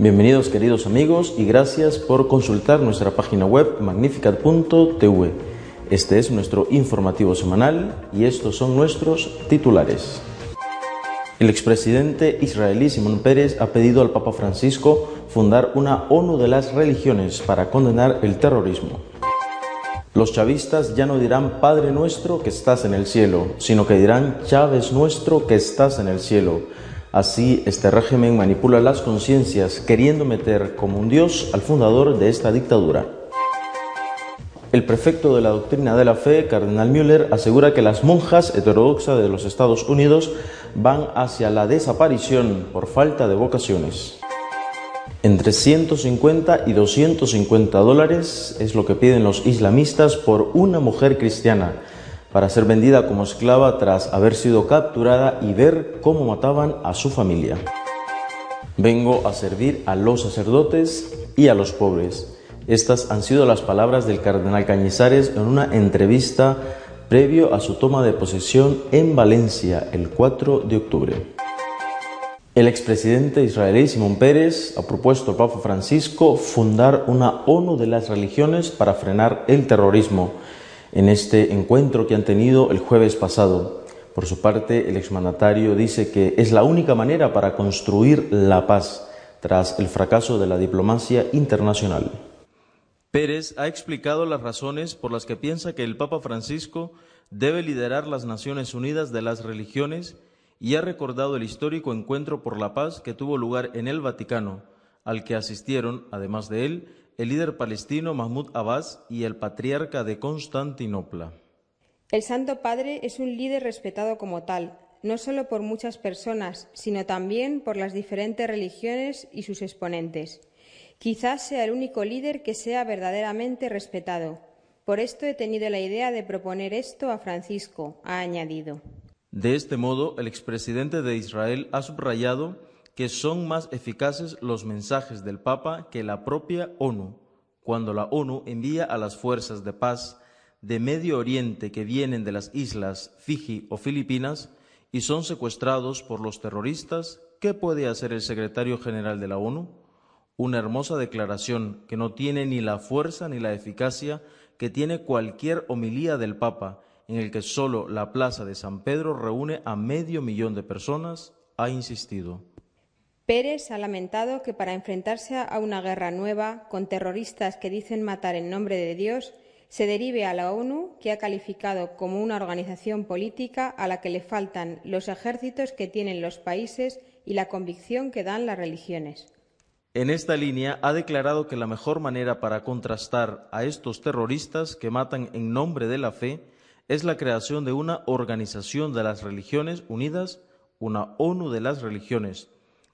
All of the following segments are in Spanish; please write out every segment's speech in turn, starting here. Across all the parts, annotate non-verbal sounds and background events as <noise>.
Bienvenidos queridos amigos y gracias por consultar nuestra página web magnificat.tv. Este es nuestro informativo semanal y estos son nuestros titulares. El expresidente israelí Simón Pérez ha pedido al Papa Francisco fundar una ONU de las religiones para condenar el terrorismo. Los chavistas ya no dirán Padre nuestro que estás en el cielo, sino que dirán Chávez nuestro que estás en el cielo Así, este régimen manipula las conciencias, queriendo meter como un dios al fundador de esta dictadura. El prefecto de la doctrina de la fe, Cardenal Müller, asegura que las monjas heterodoxas de los Estados Unidos van hacia la desaparición por falta de vocaciones. Entre 150 y 250 dólares es lo que piden los islamistas por una mujer cristiana para ser vendida como esclava tras haber sido capturada y ver cómo mataban a su familia. Vengo a servir a los sacerdotes y a los pobres. Estas han sido las palabras del cardenal Cañizares en una entrevista previo a su toma de posesión en Valencia el 4 de octubre. El expresidente israelí Simón Pérez ha propuesto al Papa Francisco fundar una ONU de las religiones para frenar el terrorismo en este encuentro que han tenido el jueves pasado. Por su parte, el exmandatario dice que es la única manera para construir la paz tras el fracaso de la diplomacia internacional. Pérez ha explicado las razones por las que piensa que el Papa Francisco debe liderar las Naciones Unidas de las Religiones y ha recordado el histórico encuentro por la paz que tuvo lugar en el Vaticano, al que asistieron, además de él, el líder palestino Mahmoud Abbas y el patriarca de Constantinopla. El Santo Padre es un líder respetado como tal, no solo por muchas personas, sino también por las diferentes religiones y sus exponentes. Quizás sea el único líder que sea verdaderamente respetado. Por esto he tenido la idea de proponer esto a Francisco, ha añadido. De este modo, el expresidente de Israel ha subrayado que son más eficaces los mensajes del Papa que la propia ONU, cuando la ONU envía a las fuerzas de paz de Medio Oriente que vienen de las islas Fiji o Filipinas y son secuestrados por los terroristas, ¿qué puede hacer el secretario general de la ONU? Una hermosa declaración que no tiene ni la fuerza ni la eficacia que tiene cualquier homilía del Papa, en el que solo la plaza de San Pedro reúne a medio millón de personas, ha insistido. Pérez ha lamentado que para enfrentarse a una guerra nueva, con terroristas que dicen matar en nombre de Dios, se derive a la ONU, que ha calificado como una organización política a la que le faltan los ejércitos que tienen los países y la convicción que dan las religiones. En esta línea ha declarado que la mejor manera para contrastar a estos terroristas que matan en nombre de la fe es la creación de una organización de las religiones unidas, una ONU de las religiones,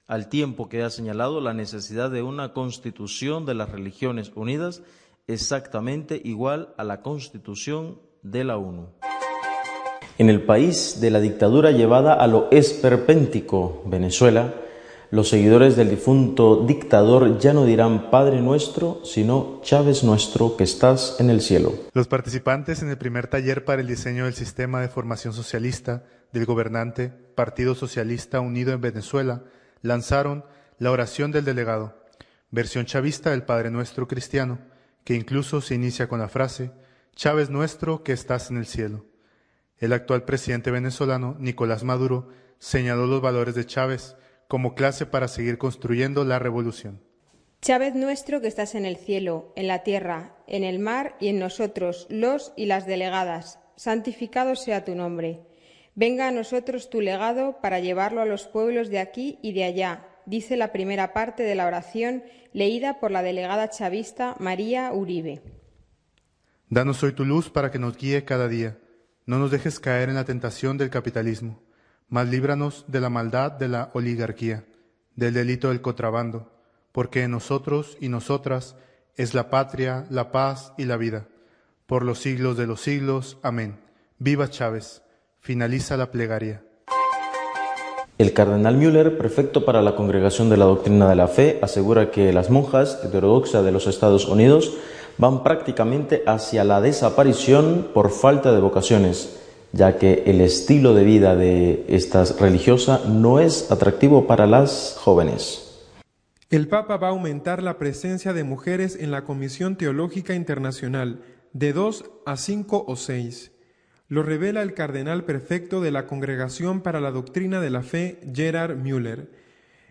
al tiempo que ha señalado la necesidad de una constitución de las religiones unidas exactamente igual a la constitución de la ONU. En el país de la dictadura llevada a lo esperpéntico, Venezuela, los seguidores del difunto dictador ya no dirán Padre nuestro, sino Chávez nuestro que estás en el cielo. Los participantes en el primer taller para el diseño del sistema de formación socialista del gobernante Partido Socialista Unido en Venezuela lanzaron la oración del delegado, versión chavista del Padre Nuestro cristiano, que incluso se inicia con la frase, Chávez nuestro que estás en el cielo. El actual presidente venezolano, Nicolás Maduro, señaló los valores de Chávez como clase para seguir construyendo la revolución. Chávez nuestro que estás en el cielo, en la tierra, en el mar y en nosotros, los y las delegadas, santificado sea tu nombre. Venga a nosotros tu legado para llevarlo a los pueblos de aquí y de allá, dice la primera parte de la oración leída por la delegada chavista María Uribe. Danos hoy tu luz para que nos guíe cada día. No nos dejes caer en la tentación del capitalismo, mas líbranos de la maldad de la oligarquía, del delito del contrabando, porque en nosotros y nosotras es la patria, la paz y la vida. Por los siglos de los siglos. Amén. Viva Chávez. Finaliza la plegaria. El cardenal Müller, prefecto para la Congregación de la Doctrina de la Fe, asegura que las monjas heterodoxas de los Estados Unidos van prácticamente hacia la desaparición por falta de vocaciones, ya que el estilo de vida de estas religiosas no es atractivo para las jóvenes. El Papa va a aumentar la presencia de mujeres en la Comisión Teológica Internacional de dos a cinco o seis. Lo revela el cardenal prefecto de la Congregación para la Doctrina de la Fe, Gerard Müller.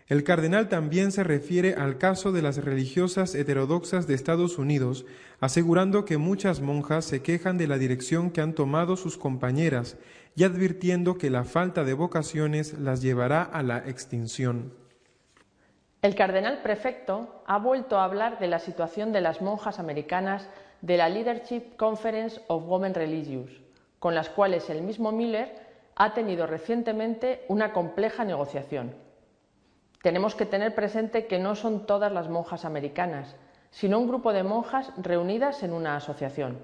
El cardenal también se refiere al caso de las religiosas heterodoxas de Estados Unidos, asegurando que muchas monjas se quejan de la dirección que han tomado sus compañeras y advirtiendo que la falta de vocaciones las llevará a la extinción. El cardenal prefecto ha vuelto a hablar de la situación de las monjas americanas de la Leadership Conference of Women Religious con las cuales el mismo Miller ha tenido recientemente una compleja negociación. Tenemos que tener presente que no son todas las monjas americanas, sino un grupo de monjas reunidas en una asociación.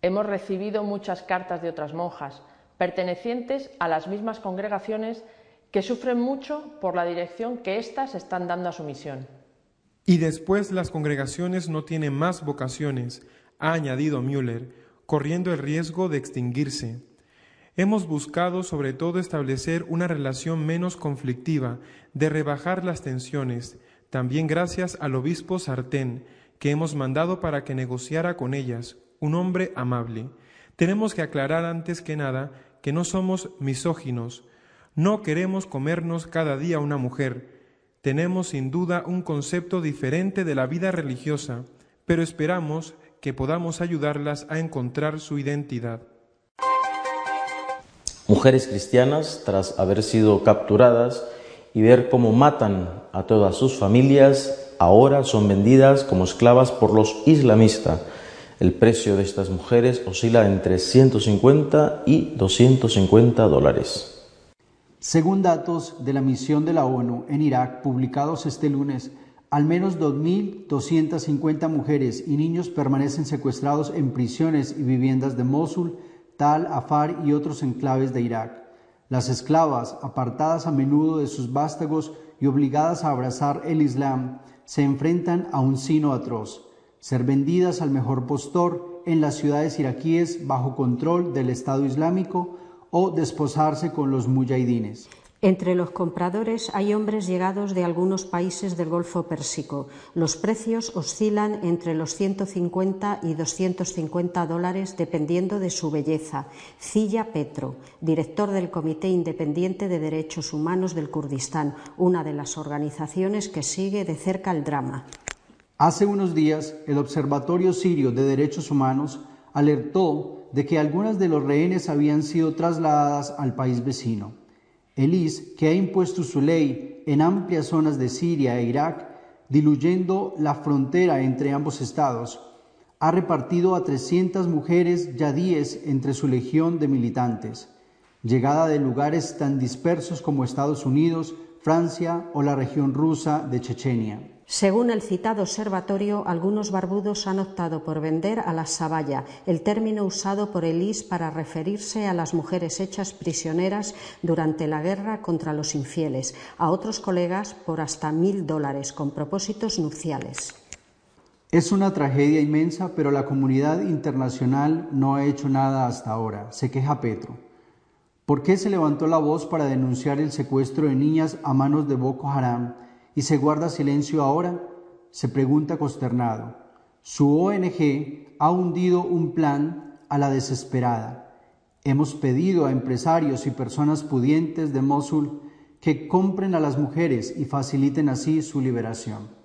Hemos recibido muchas cartas de otras monjas, pertenecientes a las mismas congregaciones que sufren mucho por la dirección que éstas están dando a su misión. Y después las congregaciones no tienen más vocaciones, ha añadido Müller, corriendo el riesgo de extinguirse. Hemos buscado sobre todo establecer una relación menos conflictiva, de rebajar las tensiones, también gracias al obispo Sartén, que hemos mandado para que negociara con ellas, un hombre amable. Tenemos que aclarar antes que nada que no somos misóginos, no queremos comernos cada día una mujer. Tenemos sin duda un concepto diferente de la vida religiosa, pero esperamos que podamos ayudarlas a encontrar su identidad. Mujeres cristianas, tras haber sido capturadas y ver cómo matan a todas sus familias, ahora son vendidas como esclavas por los islamistas. El precio de estas mujeres oscila entre 150 y 250 dólares. Según datos de la misión de la ONU en Irak publicados este lunes, al menos 2.250 mujeres y niños permanecen secuestrados en prisiones y viviendas de Mosul, Tal, Afar y otros enclaves de Irak. Las esclavas, apartadas a menudo de sus vástagos y obligadas a abrazar el Islam, se enfrentan a un sino atroz, ser vendidas al mejor postor en las ciudades iraquíes bajo control del Estado Islámico o desposarse con los mujahidines. Entre los compradores hay hombres llegados de algunos países del Golfo Pérsico. Los precios oscilan entre los 150 y 250 dólares dependiendo de su belleza. Cilla Petro, director del Comité Independiente de Derechos Humanos del Kurdistán, una de las organizaciones que sigue de cerca el drama. Hace unos días, el Observatorio Sirio de Derechos Humanos alertó de que algunas de los rehenes habían sido trasladadas al país vecino. Elis, que ha impuesto su ley en amplias zonas de Siria e Irak, diluyendo la frontera entre ambos estados, ha repartido a 300 mujeres yadíes entre su legión de militantes, llegada de lugares tan dispersos como Estados Unidos, Francia o la región rusa de Chechenia. Según el citado observatorio, algunos barbudos han optado por vender a la sabaya, el término usado por Elis para referirse a las mujeres hechas prisioneras durante la guerra contra los infieles, a otros colegas por hasta mil dólares con propósitos nupciales. Es una tragedia inmensa, pero la comunidad internacional no ha hecho nada hasta ahora, se queja Petro. ¿Por qué se levantó la voz para denunciar el secuestro de niñas a manos de Boko Haram? y se guarda silencio ahora? Se pregunta consternado. Su ONG ha hundido un plan a la desesperada. Hemos pedido a empresarios y personas pudientes de Mosul que compren a las mujeres y faciliten así su liberación.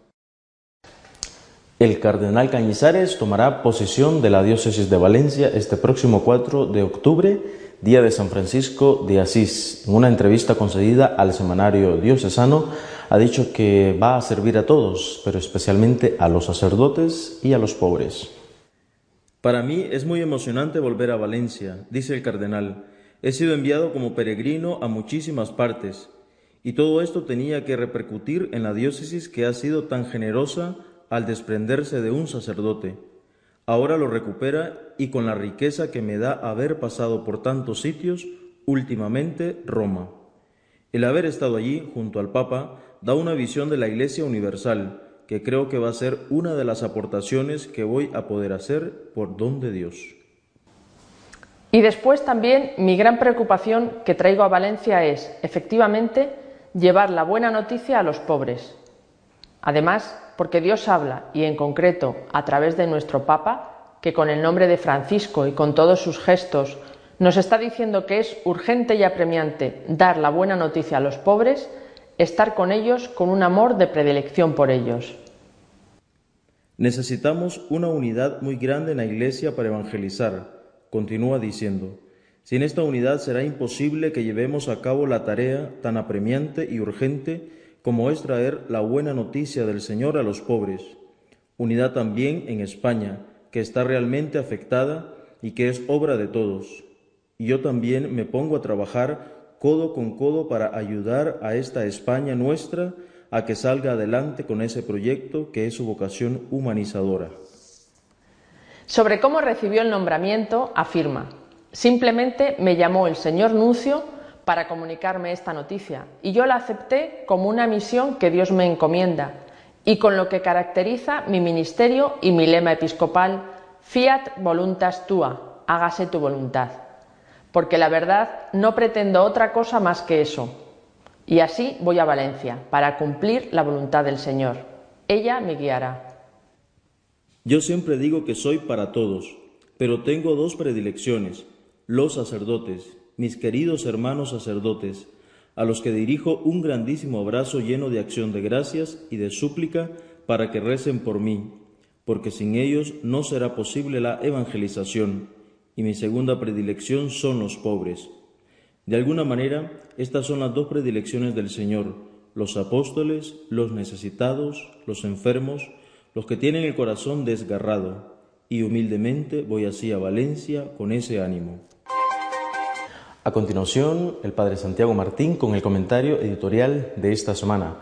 El cardenal Cañizares tomará posesión de la diócesis de Valencia este próximo 4 de octubre, día de San Francisco de Asís. En una entrevista concedida al semanario diocesano, Ha dicho que va a servir a todos, pero especialmente a los sacerdotes y a los pobres. Para mí es muy emocionante volver a Valencia, dice el cardenal. He sido enviado como peregrino a muchísimas partes, y todo esto tenía que repercutir en la diócesis que ha sido tan generosa al desprenderse de un sacerdote. Ahora lo recupera y con la riqueza que me da haber pasado por tantos sitios, últimamente Roma. El haber estado allí junto al Papa da una visión de la Iglesia universal, que creo que va a ser una de las aportaciones que voy a poder hacer por don de Dios. Y después también mi gran preocupación que traigo a Valencia es, efectivamente, llevar la buena noticia a los pobres. Además, porque Dios habla, y en concreto a través de nuestro Papa, que con el nombre de Francisco y con todos sus gestos nos está diciendo que es urgente y apremiante dar la buena noticia a los pobres, estar con ellos con un amor de predilección por ellos. Necesitamos una unidad muy grande en la Iglesia para evangelizar, continúa diciendo. Sin esta unidad será imposible que llevemos a cabo la tarea tan apremiante y urgente como es traer la buena noticia del Señor a los pobres. Unidad también en España, que está realmente afectada y que es obra de todos. Y yo también me pongo a trabajar codo con codo para ayudar a esta España nuestra a que salga adelante con ese proyecto que es su vocación humanizadora. Sobre cómo recibió el nombramiento, afirma, simplemente me llamó el señor Nuncio para comunicarme esta noticia y yo la acepté como una misión que Dios me encomienda y con lo que caracteriza mi ministerio y mi lema episcopal Fiat voluntas tua, hágase tu voluntad. Porque la verdad no pretendo otra cosa más que eso. Y así voy a Valencia para cumplir la voluntad del Señor. Ella me guiará. Yo siempre digo que soy para todos, pero tengo dos predilecciones, los sacerdotes mis queridos hermanos sacerdotes, a los que dirijo un grandísimo abrazo lleno de acción de gracias y de súplica para que recen por mí, porque sin ellos no será posible la evangelización, y mi segunda predilección son los pobres. De alguna manera, estas son las dos predilecciones del Señor, los apóstoles, los necesitados, los enfermos, los que tienen el corazón desgarrado, y humildemente voy así a Valencia con ese ánimo. A continuación, el Padre Santiago Martín con el comentario editorial de esta semana.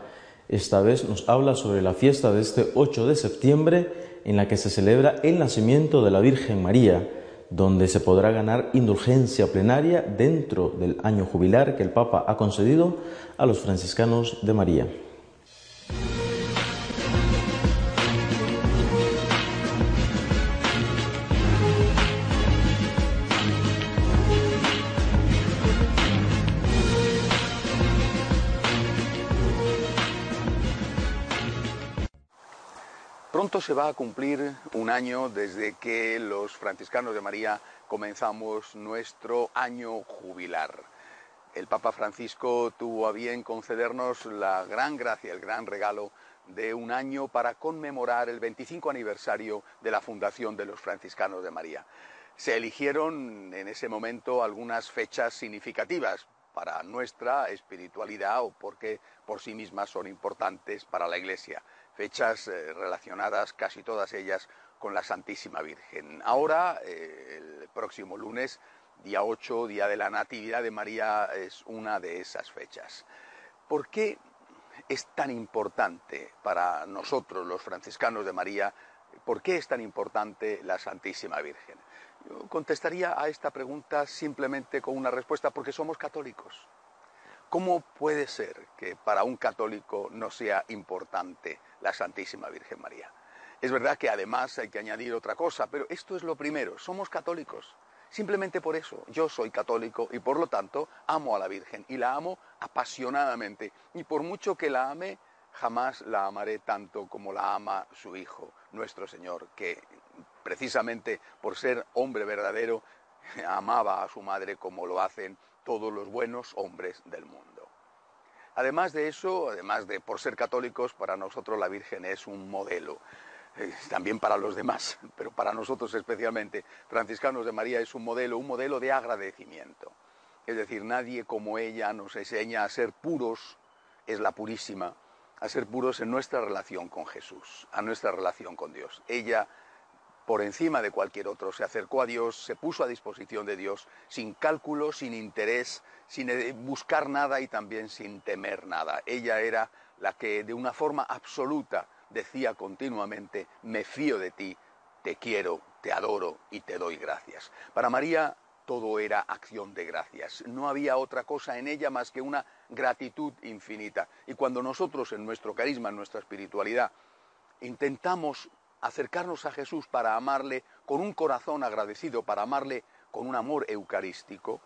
Esta vez nos habla sobre la fiesta de este 8 de septiembre en la que se celebra el nacimiento de la Virgen María, donde se podrá ganar indulgencia plenaria dentro del año jubilar que el Papa ha concedido a los franciscanos de María. Pronto se va a cumplir un año desde que los franciscanos de María comenzamos nuestro año jubilar. El Papa Francisco tuvo a bien concedernos la gran gracia, el gran regalo de un año para conmemorar el 25 aniversario de la fundación de los franciscanos de María. Se eligieron en ese momento algunas fechas significativas para nuestra espiritualidad o porque por sí mismas son importantes para la Iglesia fechas eh, relacionadas casi todas ellas con la Santísima Virgen. Ahora, eh, el próximo lunes, día 8, día de la Natividad de María, es una de esas fechas. ¿Por qué es tan importante para nosotros, los franciscanos de María, por qué es tan importante la Santísima Virgen? Yo contestaría a esta pregunta simplemente con una respuesta, porque somos católicos. ¿Cómo puede ser que para un católico no sea importante la Santísima Virgen María? Es verdad que además hay que añadir otra cosa, pero esto es lo primero, somos católicos. Simplemente por eso, yo soy católico y por lo tanto amo a la Virgen y la amo apasionadamente. Y por mucho que la ame, jamás la amaré tanto como la ama su Hijo, nuestro Señor, que precisamente por ser hombre verdadero, <laughs> amaba a su madre como lo hacen todos los buenos hombres del mundo. Además de eso, además de por ser católicos, para nosotros la Virgen es un modelo, eh, también para los demás, <laughs> pero para nosotros especialmente, franciscanos de María es un modelo, un modelo de agradecimiento. Es decir, nadie como ella nos enseña a ser puros, es la purísima, a ser puros en nuestra relación con Jesús, a nuestra relación con Dios. Ella, por encima de cualquier otro, se acercó a Dios, se puso a disposición de Dios, sin cálculo, sin interés, sin eh, buscar nada y también sin temer nada. Ella era la que de una forma absoluta decía continuamente, me fío de ti, te quiero, te adoro y te doy gracias. Para María todo era acción de gracias. No había otra cosa en ella más que una gratitud infinita. Y cuando nosotros en nuestro carisma, en nuestra espiritualidad, intentamos acercarnos a Jesús para amarle con un corazón agradecido, para amarle con un amor eucarístico,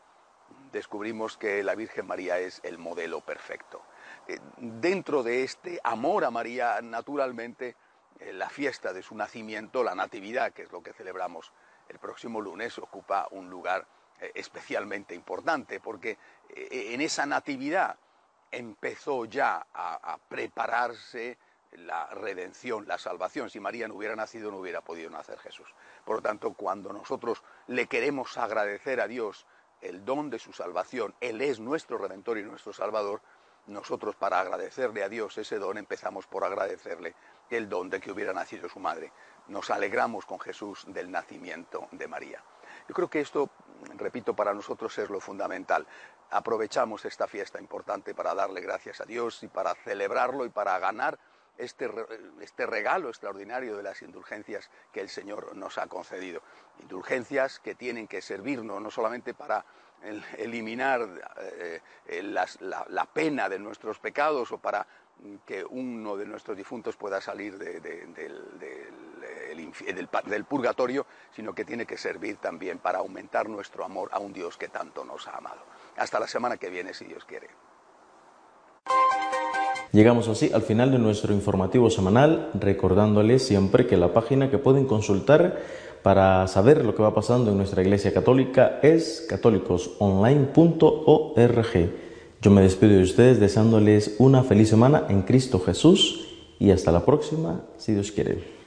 descubrimos que la Virgen María es el modelo perfecto. Eh, dentro de este amor a María, naturalmente, eh, la fiesta de su nacimiento, la Natividad, que es lo que celebramos el próximo lunes, ocupa un lugar eh, especialmente importante, porque en esa Natividad empezó ya a, prepararse la redención, la salvación. Si María no hubiera nacido, no hubiera podido nacer Jesús. Por lo tanto, cuando nosotros le queremos agradecer a Dios el don de su salvación, Él es nuestro redentor y nuestro salvador, nosotros para agradecerle a Dios ese don empezamos por agradecerle el don de que hubiera nacido su madre. Nos alegramos con Jesús del nacimiento de María. Yo creo que esto, repito, para nosotros es lo fundamental. Aprovechamos esta fiesta importante para darle gracias a Dios y para celebrarlo y para ganar este, este, regalo extraordinario de las indulgencias que el Señor nos ha concedido. Indulgencias que tienen que servirnos no solamente para eliminar eh, eh, la, pena de nuestros pecados o para que uno de nuestros difuntos pueda salir del, del, purgatorio, sino que tiene que servir también para aumentar nuestro amor a un Dios que tanto nos ha amado. Hasta la semana que viene, si Dios quiere. Llegamos así al final de nuestro informativo semanal, recordándoles siempre que la página que pueden consultar para saber lo que va pasando en nuestra Iglesia Católica es católicosonline.org. Yo me despido de ustedes deseándoles una feliz semana en Cristo Jesús y hasta la próxima, si Dios quiere.